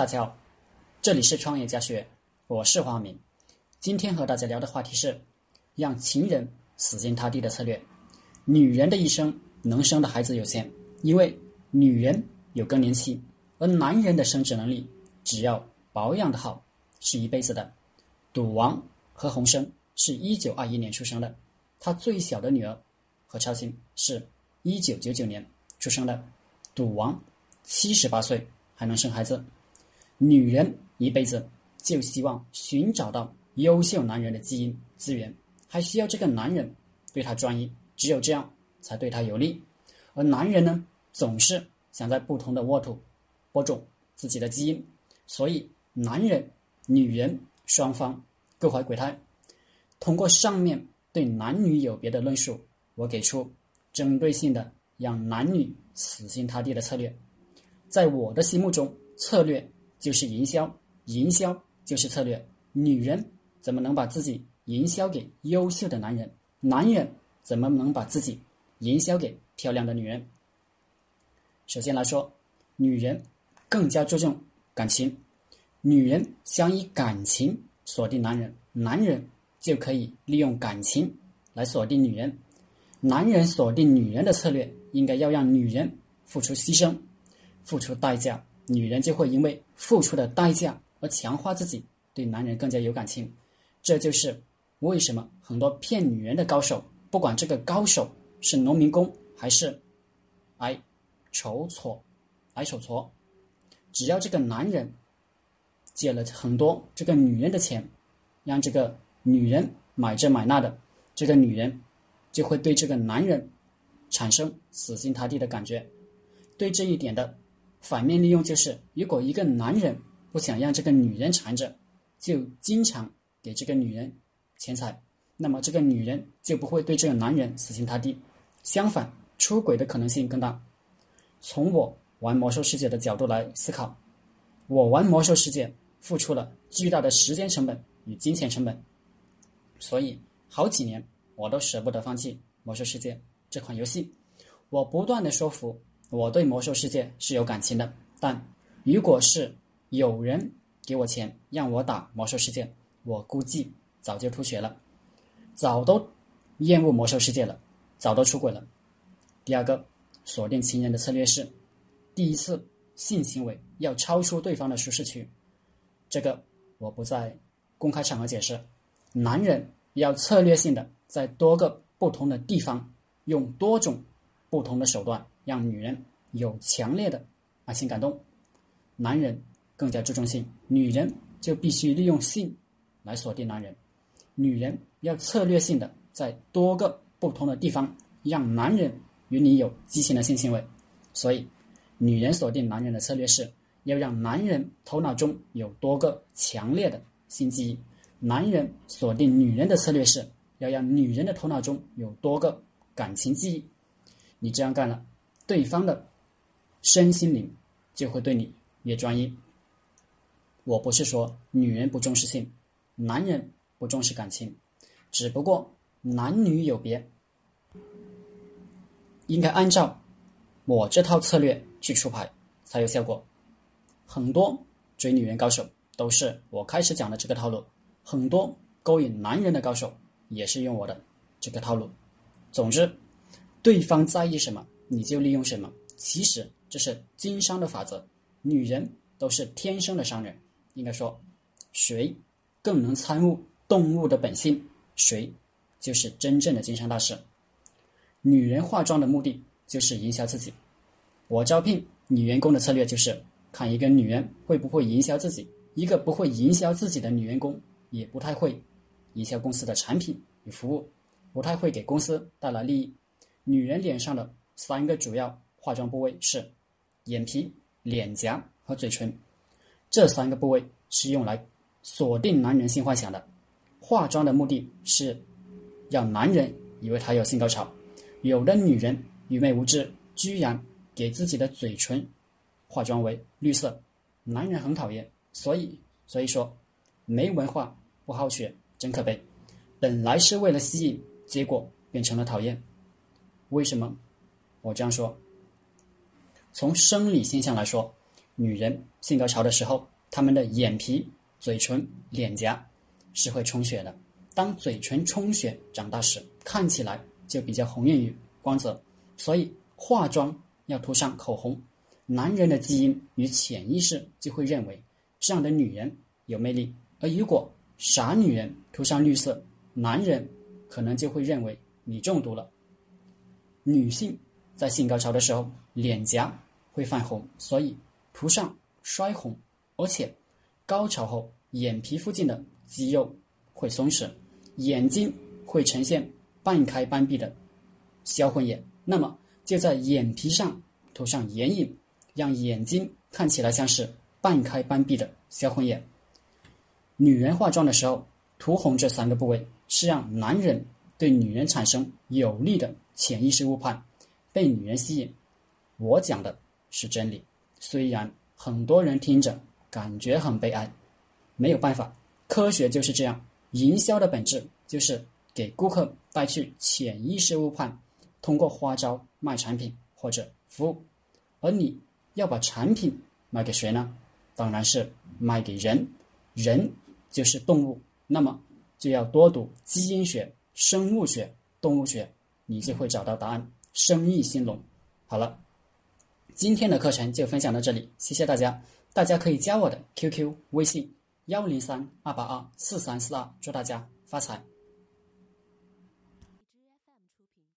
大家好，这里是创业家学，我是黄明。今天和大家聊的话题是让情人死心塌地的策略。女人的一生能生的孩子有限，因为女人有更年期，而男人的生殖能力只要保养的好是一辈子的。赌王何鸿燊是一九二一年出生的，他最小的女儿何超欣是一九九九年出生的。赌王七十八岁还能生孩子。女人一辈子就希望寻找到优秀男人的基因资源，还需要这个男人对她专一，只有这样才对她有利。而男人呢，总是想在不同的沃土播种自己的基因，所以男人、女人双方各怀鬼胎。通过上面对男女有别的论述，我给出针对性的让男女死心塌地的策略。在我的心目中，策略。就是营销，营销就是策略。女人怎么能把自己营销给优秀的男人？男人怎么能把自己营销给漂亮的女人？首先来说，女人更加注重感情，女人想以感情锁定男人，男人就可以利用感情来锁定女人。男人锁定女人的策略，应该要让女人付出牺牲，付出代价。女人就会因为付出的代价而强化自己，对男人更加有感情。这就是为什么很多骗女人的高手，不管这个高手是农民工还是挨筹措、挨手搓，只要这个男人借了很多这个女人的钱，让这个女人买这买那的，这个女人就会对这个男人产生死心塌地的感觉。对这一点的。反面利用就是，如果一个男人不想让这个女人缠着，就经常给这个女人钱财，那么这个女人就不会对这个男人死心塌地。相反，出轨的可能性更大。从我玩魔兽世界的角度来思考，我玩魔兽世界付出了巨大的时间成本与金钱成本，所以好几年我都舍不得放弃魔兽世界这款游戏。我不断的说服。我对魔兽世界是有感情的，但如果是有人给我钱让我打魔兽世界，我估计早就吐血了，早都厌恶魔兽世界了，早都出轨了。第二个锁定情人的策略是，第一次性行为要超出对方的舒适区，这个我不在公开场合解释。男人要策略性的在多个不同的地方用多种不同的手段。让女人有强烈的爱情感动，男人更加注重性，女人就必须利用性来锁定男人。女人要策略性的在多个不同的地方让男人与你有激情的性行为。所以，女人锁定男人的策略是要让男人头脑中有多个强烈的性记忆；男人锁定女人的策略是要让女人的头脑中有多个感情记忆。你这样干了。对方的身心灵就会对你越专一。我不是说女人不重视性，男人不重视感情，只不过男女有别，应该按照我这套策略去出牌才有效果。很多追女人高手都是我开始讲的这个套路，很多勾引男人的高手也是用我的这个套路。总之，对方在意什么？你就利用什么？其实这是经商的法则。女人都是天生的商人，应该说，谁更能参悟动物的本性，谁就是真正的经商大师。女人化妆的目的就是营销自己。我招聘女员工的策略就是看一个女人会不会营销自己。一个不会营销自己的女员工，也不太会营销公司的产品与服务，不太会给公司带来利益。女人脸上的。三个主要化妆部位是眼皮、脸颊和嘴唇，这三个部位是用来锁定男人性幻想的。化妆的目的是让男人以为他有性高潮。有的女人愚昧无知，居然给自己的嘴唇化妆为绿色，男人很讨厌。所以，所以说没文化不好学真可悲。本来是为了吸引，结果变成了讨厌。为什么？我这样说，从生理现象来说，女人性高潮的时候，她们的眼皮、嘴唇、脸颊是会充血的。当嘴唇充血长大时，看起来就比较红润与光泽。所以化妆要涂上口红。男人的基因与潜意识就会认为这样的女人有魅力，而如果傻女人涂上绿色，男人可能就会认为你中毒了。女性在性高潮的时候，脸颊会泛红，所以涂上腮红，而且高潮后眼皮附近的肌肉会松弛，眼睛会呈现半开半闭的销魂眼。那么就在眼皮上涂上眼影。让眼睛看起来像是半开半闭的销魂眼。女人化妆的时候涂红这三个部位，是让男人对女人产生有利的潜意识误判，被女人吸引。我讲的是真理，虽然很多人听着感觉很悲哀，没有办法，科学就是这样。营销的本质就是给顾客带去潜意识误判，通过花招卖产品或者服务，而你。要把产品卖给谁呢？当然是卖给人，人就是动物，那么就要多读基因学、生物学、动物学，你就会找到答案，生意兴隆。好了，今天的课程就分享到这里，谢谢大家。大家可以加我的 QQ 微信幺零三二八二四三四二，祝大家发财。